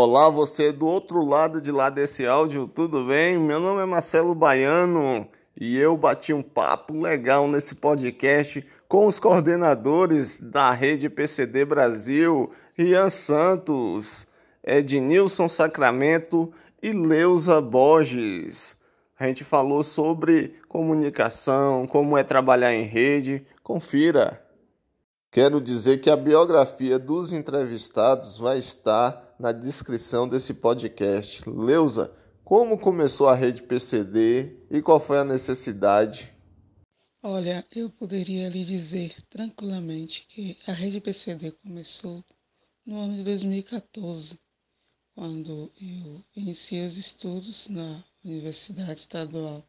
Olá, você do outro lado de lá desse áudio, tudo bem? Meu nome é Marcelo Baiano e eu bati um papo legal nesse podcast com os coordenadores da rede PCD Brasil, Rian Santos, Ednilson Sacramento e Leusa Borges. A gente falou sobre comunicação, como é trabalhar em rede. Confira! Quero dizer que a biografia dos entrevistados vai estar na descrição desse podcast. Leusa, como começou a rede PCD e qual foi a necessidade? Olha, eu poderia lhe dizer tranquilamente que a rede PCD começou no ano de 2014, quando eu iniciei os estudos na Universidade Estadual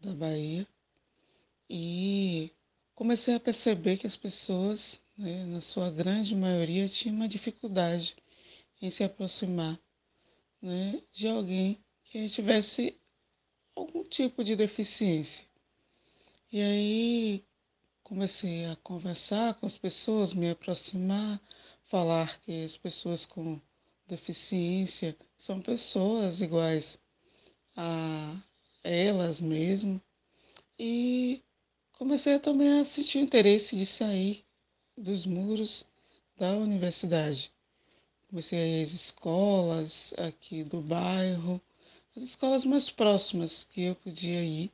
da Bahia e comecei a perceber que as pessoas, né, na sua grande maioria, tinham uma dificuldade em se aproximar né, de alguém que tivesse algum tipo de deficiência. E aí comecei a conversar com as pessoas, me aproximar, falar que as pessoas com deficiência são pessoas iguais a elas mesmo. E comecei também a sentir interesse de sair dos muros da universidade. Comecei a ir às escolas aqui do bairro, as escolas mais próximas que eu podia ir.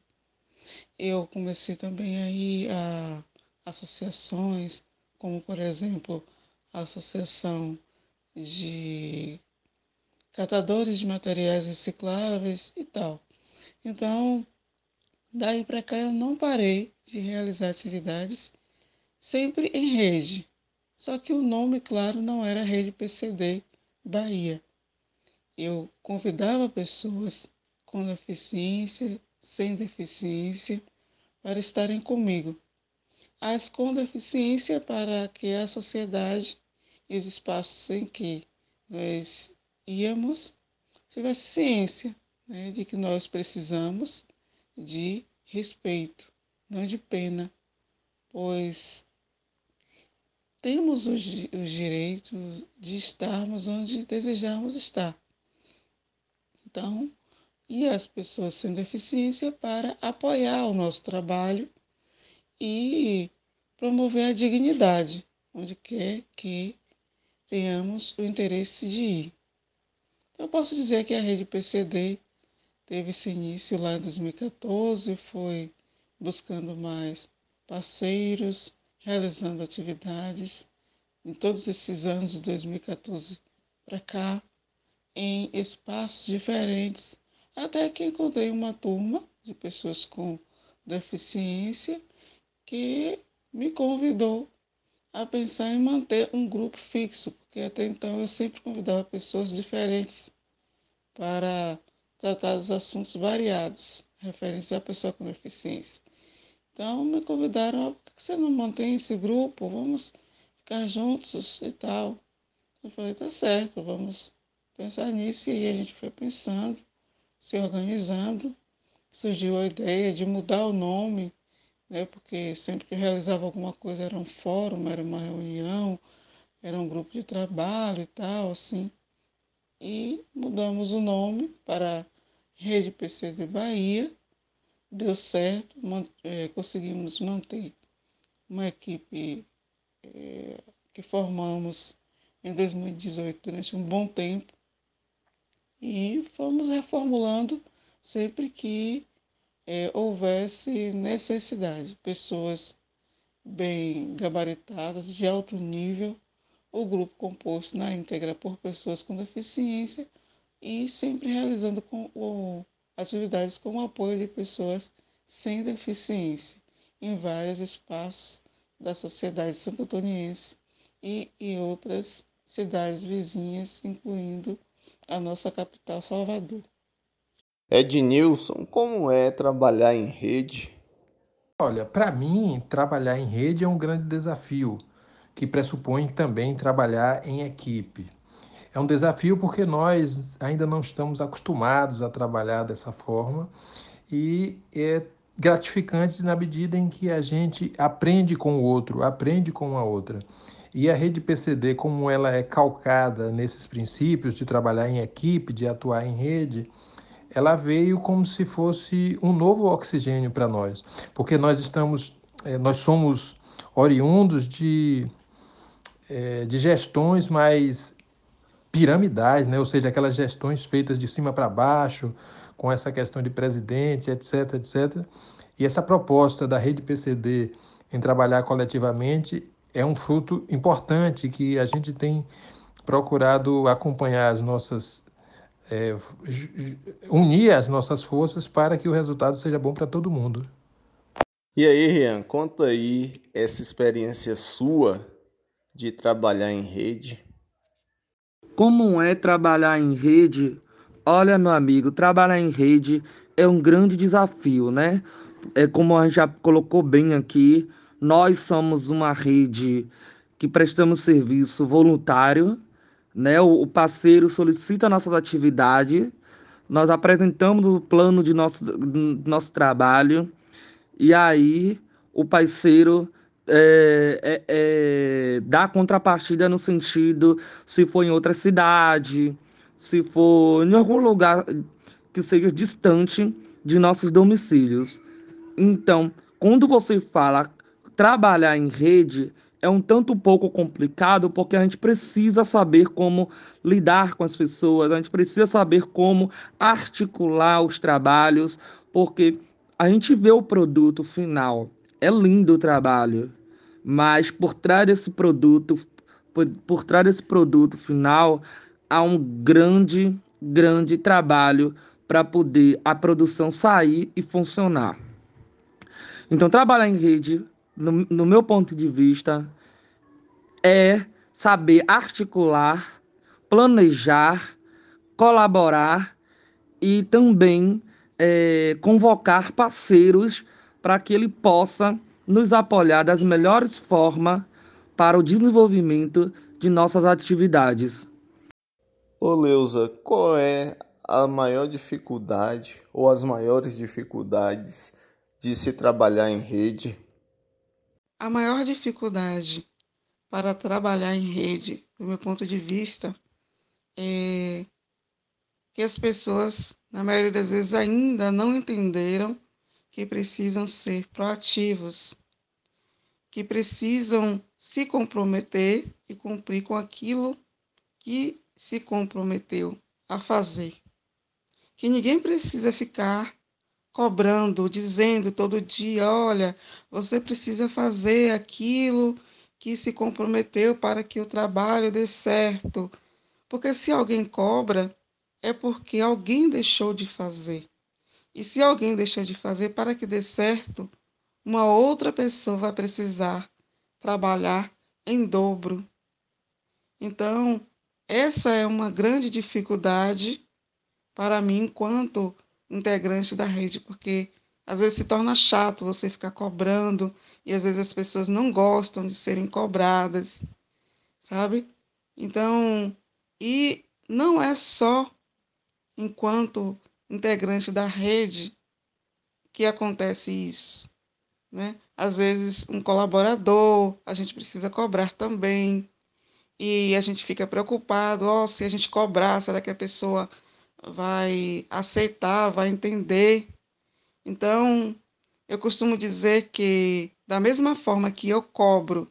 Eu comecei também a ir a associações, como por exemplo a Associação de Catadores de Materiais Recicláveis e tal. Então, Daí para cá eu não parei de realizar atividades, sempre em rede. Só que o nome, claro, não era Rede PCD Bahia. Eu convidava pessoas com deficiência, sem deficiência, para estarem comigo. As com deficiência para que a sociedade e os espaços em que nós íamos tivesse ciência né, de que nós precisamos de respeito, não de pena, pois temos o, direito de estarmos onde desejamos estar. Então, e as pessoas sem deficiência para apoiar o nosso trabalho e promover a dignidade, onde quer que tenhamos o interesse de ir. Eu posso dizer que a rede PCD teve esse início lá em 2014, foi buscando mais parceiros, realizando atividades em todos esses anos de 2014 para cá, em espaços diferentes, até que encontrei uma turma de pessoas com deficiência que me convidou a pensar em manter um grupo fixo, porque até então eu sempre convidava pessoas diferentes para tratar dos assuntos variados referentes à pessoa com deficiência. Então me convidaram, por que você não mantém esse grupo? Vamos ficar juntos e tal. Eu falei, tá certo, vamos pensar nisso. E aí a gente foi pensando, se organizando. Surgiu a ideia de mudar o nome, né? Porque sempre que realizava alguma coisa era um fórum, era uma reunião, era um grupo de trabalho e tal, assim. E mudamos o nome para Rede PC de Bahia, deu certo, é, conseguimos manter uma equipe é, que formamos em 2018 durante um bom tempo e fomos reformulando sempre que é, houvesse necessidade. Pessoas bem gabaritadas, de alto nível, o grupo composto na íntegra por pessoas com deficiência e sempre realizando com, o, atividades com o apoio de pessoas sem deficiência em vários espaços da sociedade santo-antoniense e em outras cidades vizinhas, incluindo a nossa capital Salvador. Ednilson, como é trabalhar em rede? Olha, para mim, trabalhar em rede é um grande desafio, que pressupõe também trabalhar em equipe. É um desafio porque nós ainda não estamos acostumados a trabalhar dessa forma e é gratificante na medida em que a gente aprende com o outro, aprende com a outra. E a rede PCD, como ela é calcada nesses princípios de trabalhar em equipe, de atuar em rede, ela veio como se fosse um novo oxigênio para nós, porque nós estamos, eh, nós somos oriundos de, eh, de gestões mais piramidais, né? ou seja, aquelas gestões feitas de cima para baixo, com essa questão de presidente, etc, etc. E essa proposta da rede PCD em trabalhar coletivamente é um fruto importante que a gente tem procurado acompanhar as nossas é, unir as nossas forças para que o resultado seja bom para todo mundo. E aí, Rian, conta aí essa experiência sua de trabalhar em rede. Como é trabalhar em rede? Olha, meu amigo, trabalhar em rede é um grande desafio, né? É como a gente já colocou bem aqui, nós somos uma rede que prestamos serviço voluntário né? O, parceiro solicita nossas atividades, nós apresentamos o plano de nosso, nosso trabalho e aí o parceiro é, é, é, dá contrapartida no sentido se for em outra cidade, se for em algum lugar que seja distante de nossos domicílios. Então, quando você fala trabalhar em rede, é um tanto pouco complicado porque a gente precisa saber como lidar com as pessoas, a gente precisa saber como articular os trabalhos, porque a gente vê o produto final, é lindo o trabalho, mas por trás desse produto, por, por trás desse produto final, há um grande, grande trabalho para poder a produção sair e funcionar. Então, trabalhar em rede no, no meu ponto de vista, é saber articular, planejar, colaborar e também é, convocar parceiros para que ele possa nos apoiar das melhores formas para o desenvolvimento de nossas atividades. Ô Leusa, qual é a maior dificuldade ou as maiores dificuldades de se trabalhar em rede? A maior dificuldade para trabalhar em rede, do meu ponto de vista, é que as pessoas, na maioria das vezes, ainda não entenderam que precisam ser proativos, que precisam se comprometer e cumprir com aquilo que se comprometeu a fazer. Que ninguém precisa ficar cobrando, dizendo todo dia: olha, você precisa fazer aquilo que se comprometeu para que o trabalho dê certo. Porque se alguém cobra, é porque alguém deixou de fazer. E se alguém deixou de fazer, para que dê certo, uma outra pessoa vai precisar trabalhar em dobro. Então, essa é uma grande dificuldade para mim, enquanto integrante da rede, porque às vezes se torna chato você ficar cobrando e às vezes as pessoas não gostam de serem cobradas, sabe? Então, e não é só enquanto integrante da rede que acontece isso, né? Às vezes um colaborador, a gente precisa cobrar também. E a gente fica preocupado, oh, se a gente cobrar, será que a pessoa vai aceitar, vai entender. Então, eu costumo dizer que, da mesma forma que eu cobro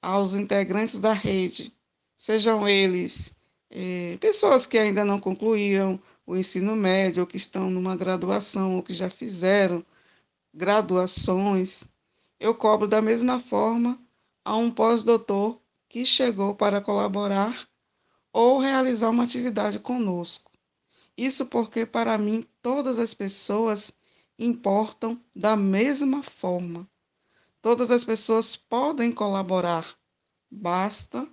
aos integrantes da rede, sejam eles eh, pessoas que ainda não concluíram o ensino médio, ou que estão numa graduação, ou que já fizeram graduações, eu cobro da mesma forma a um pós-doutor que chegou para colaborar ou realizar uma atividade conosco. Isso porque, para mim, todas as pessoas importam da mesma forma. Todas as pessoas podem colaborar, basta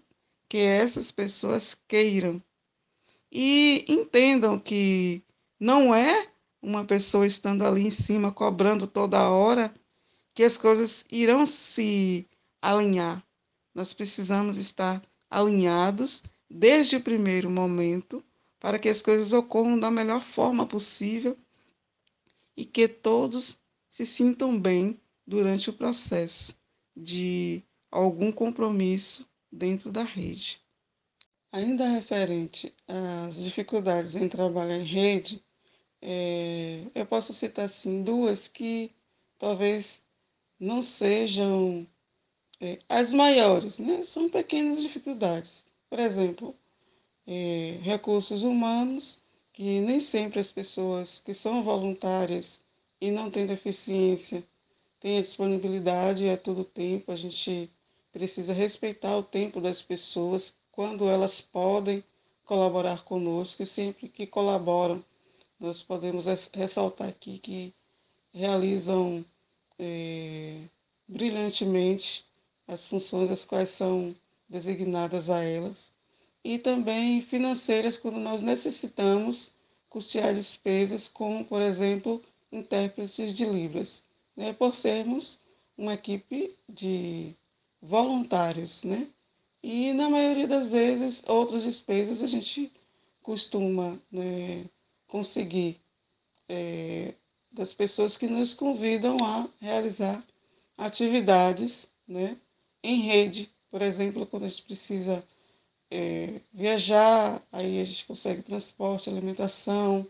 que essas pessoas queiram. E entendam que não é uma pessoa estando ali em cima cobrando toda hora que as coisas irão se alinhar. Nós precisamos estar alinhados desde o primeiro momento para que as coisas ocorram da melhor forma possível e que todos se sintam bem durante o processo de algum compromisso dentro da rede. Ainda referente às dificuldades em trabalhar em rede, é, eu posso citar assim duas que talvez não sejam é, as maiores, né? São pequenas dificuldades. Por exemplo, é, recursos humanos, que nem sempre as pessoas que são voluntárias e não têm deficiência têm a disponibilidade a todo tempo. A gente precisa respeitar o tempo das pessoas quando elas podem colaborar conosco e sempre que colaboram, nós podemos ressaltar aqui que realizam é, brilhantemente as funções as quais são designadas a elas, e também financeiras quando nós necessitamos custear despesas como, por exemplo, intérpretes de Libras, né, por sermos uma equipe de voluntários, né? E na maioria das vezes, outras despesas a gente costuma né, conseguir é, das pessoas que nos convidam a realizar atividades né, em rede. Por exemplo, quando a gente precisa é, viajar, aí a gente consegue transporte, alimentação,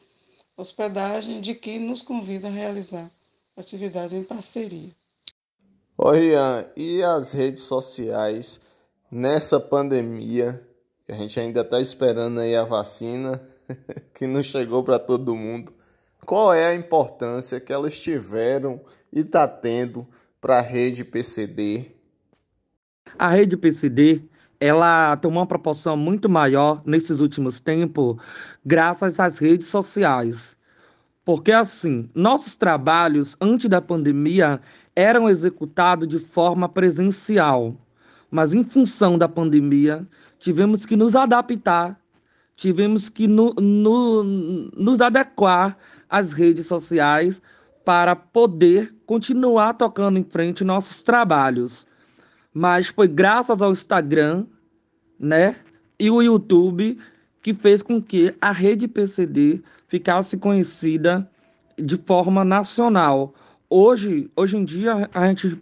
hospedagem de quem nos convida a realizar atividade em parceria. Oi, Ian, e as redes sociais nessa pandemia, que a gente ainda está esperando aí a vacina, que não chegou para todo mundo, qual é a importância que elas tiveram e está tendo para a rede PCD? A rede PCD ela tomou uma proporção muito maior nesses últimos tempos, graças às redes sociais. Porque assim, nossos trabalhos antes da pandemia eram executados de forma presencial, mas em função da pandemia, tivemos que nos adaptar, tivemos que no, no, nos adequar às redes sociais para poder continuar tocando em frente nossos trabalhos. Mas foi graças ao Instagram, né, e o YouTube que fez com que a rede PCD ficasse conhecida de forma nacional. Hoje, hoje em dia, a gente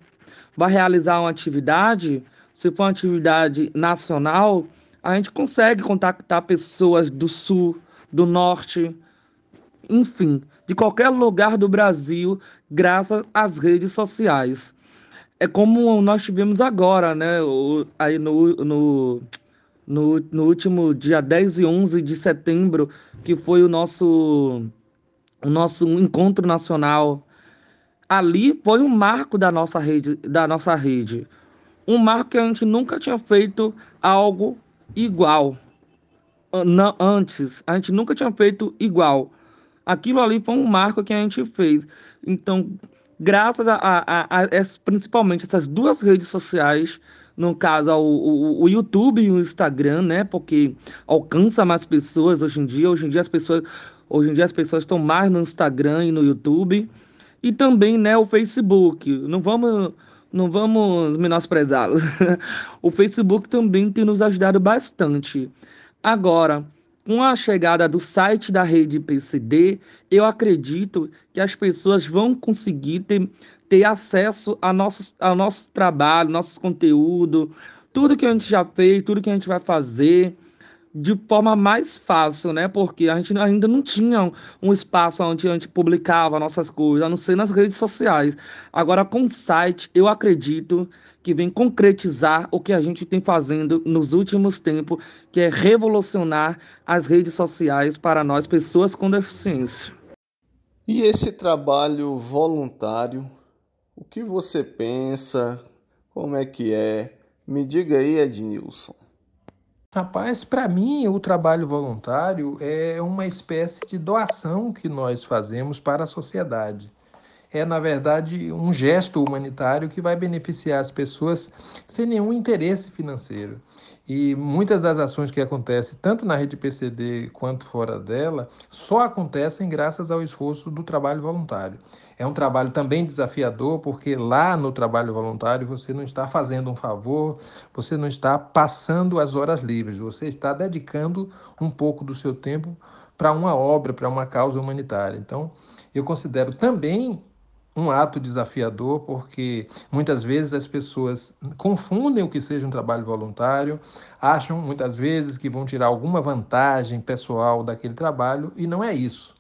vai realizar uma atividade, se for uma atividade nacional, a gente consegue contactar pessoas do sul, do norte, enfim, de qualquer lugar do Brasil, graças às redes sociais. É como nós tivemos agora, né? Aí no, no no, no último dia 10 e 11 de setembro, que foi o nosso, o nosso encontro nacional. Ali foi um marco da nossa rede, da nossa rede. Um marco que a gente nunca tinha feito algo igual. Não, antes, a gente nunca tinha feito igual. Aquilo ali foi um marco que a gente fez. Então, graças a, a, a, a principalmente essas duas redes sociais, no caso o, o, o, YouTube e o Instagram, né? Porque alcança mais pessoas hoje em dia. Hoje em dia as pessoas, hoje em dia as pessoas estão mais no Instagram e no YouTube e também, né, o Facebook. Não vamos não vamos menosprezá-los. o Facebook também tem nos ajudado bastante. Agora, com a chegada do site da rede PCD, eu acredito que as pessoas vão conseguir ter ter acesso a nosso, ao nosso trabalho, nossos conteúdo, tudo que a gente já fez, tudo que a gente vai fazer de forma mais fácil, né? Porque a gente ainda não tinha um espaço onde a gente publicava nossas coisas, a não ser nas redes sociais. Agora, com o site, eu acredito que vem concretizar o que a gente tem fazendo nos últimos tempos, que é revolucionar as redes sociais para nós, pessoas com deficiência. E esse trabalho voluntário o que você pensa? Como é que é? Me diga aí, Ednilson. Rapaz, para mim o trabalho voluntário é uma espécie de doação que nós fazemos para a sociedade. É, na verdade, um gesto humanitário que vai beneficiar as pessoas sem nenhum interesse financeiro. E muitas das ações que acontecem, tanto na rede PCD quanto fora dela, só acontecem graças ao esforço do trabalho voluntário. É um trabalho também desafiador, porque lá no trabalho voluntário você não está fazendo um favor, você não está passando as horas livres, você está dedicando um pouco do seu tempo para uma obra, para uma causa humanitária. Então, eu considero também um ato desafiador, porque muitas vezes as pessoas confundem o que seja um trabalho voluntário, acham muitas vezes que vão tirar alguma vantagem pessoal daquele trabalho e não é isso.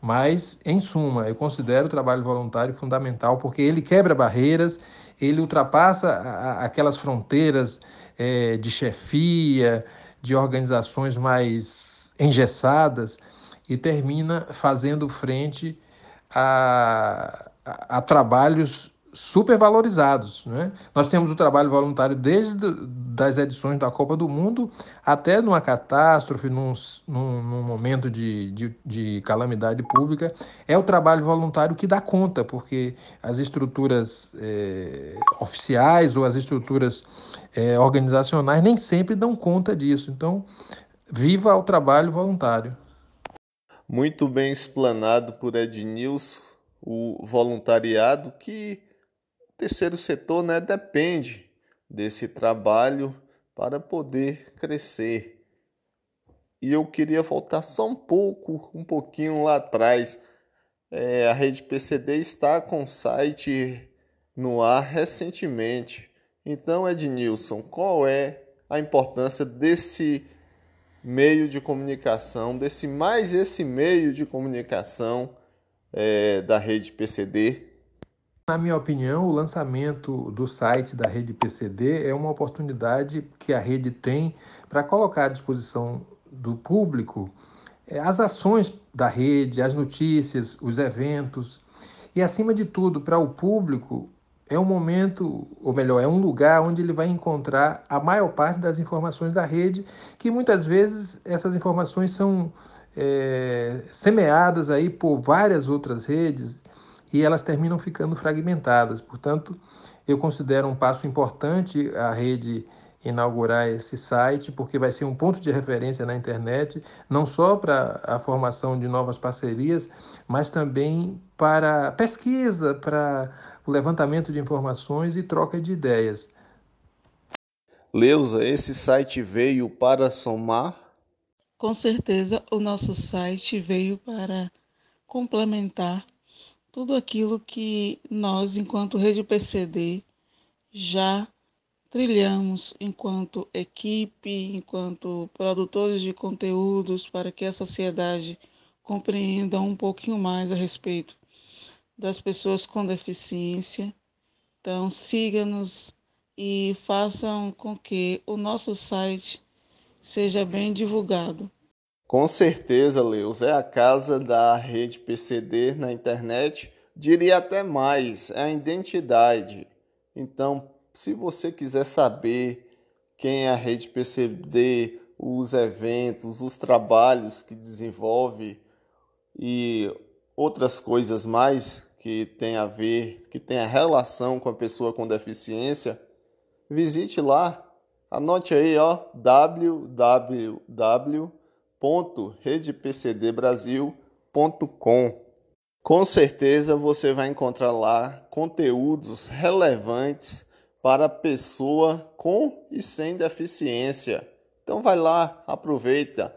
Mas, em suma, eu considero o trabalho voluntário fundamental porque ele quebra barreiras, ele ultrapassa aquelas fronteiras é, de chefia, de organizações mais engessadas e termina fazendo frente a, a, a trabalhos supervalorizados. Né? Nós temos o trabalho voluntário desde das edições da Copa do Mundo até numa catástrofe, num, num, num momento de, de, de, calamidade pública. É o trabalho voluntário que dá conta, porque as estruturas é, oficiais ou as estruturas é, organizacionais nem sempre dão conta disso. Então, viva o trabalho voluntário. Muito bem explanado por Ednilson, o voluntariado que o terceiro setor né, depende desse trabalho para poder crescer. E eu queria voltar só um pouco, um pouquinho lá atrás. É, a rede PCD está com o site no ar recentemente. Então, Ednilson, qual é a importância desse meio de comunicação, desse mais esse meio de comunicação é, da rede PCD? Na minha opinião, o lançamento do site da rede PCD é uma oportunidade que a rede tem para colocar à disposição do público é, as ações da rede, as notícias, os eventos e, acima de tudo, para o público, é um momento, ou melhor, é um lugar onde ele vai encontrar a maior parte das informações da rede, que muitas vezes essas informações são é, semeadas aí por várias outras redes e elas terminam ficando fragmentadas. Portanto, eu considero um passo importante a rede inaugurar esse site, porque vai ser um ponto de referência na internet, não só para a formação de novas parcerias, mas também para pesquisa, para o levantamento de informações e troca de ideias. Leusa, esse site veio para somar? Com certeza, o nosso site veio para complementar tudo aquilo que nós, enquanto Rede PCD, já trilhamos enquanto equipe, enquanto produtores de conteúdos, para que a sociedade compreenda um pouquinho mais a respeito das pessoas com deficiência. Então, siga-nos e façam com que o nosso site seja bem divulgado. Com certeza, Leus, é a casa da rede PCD na internet, diria até mais, é a identidade. Então, se você quiser saber quem é a rede PCD, os eventos, os trabalhos que desenvolve e outras coisas mais que tem a ver, que tem a relação com a pessoa com deficiência, visite lá, anote aí, ó, www.redepcdbrasil.com. Com certeza você vai encontrar lá conteúdos relevantes para pessoa com e sem deficiência. Então vai lá, aproveita.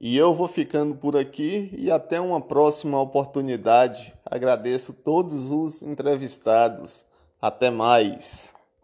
E eu vou ficando por aqui e até uma próxima oportunidade. Agradeço todos os entrevistados. Até mais.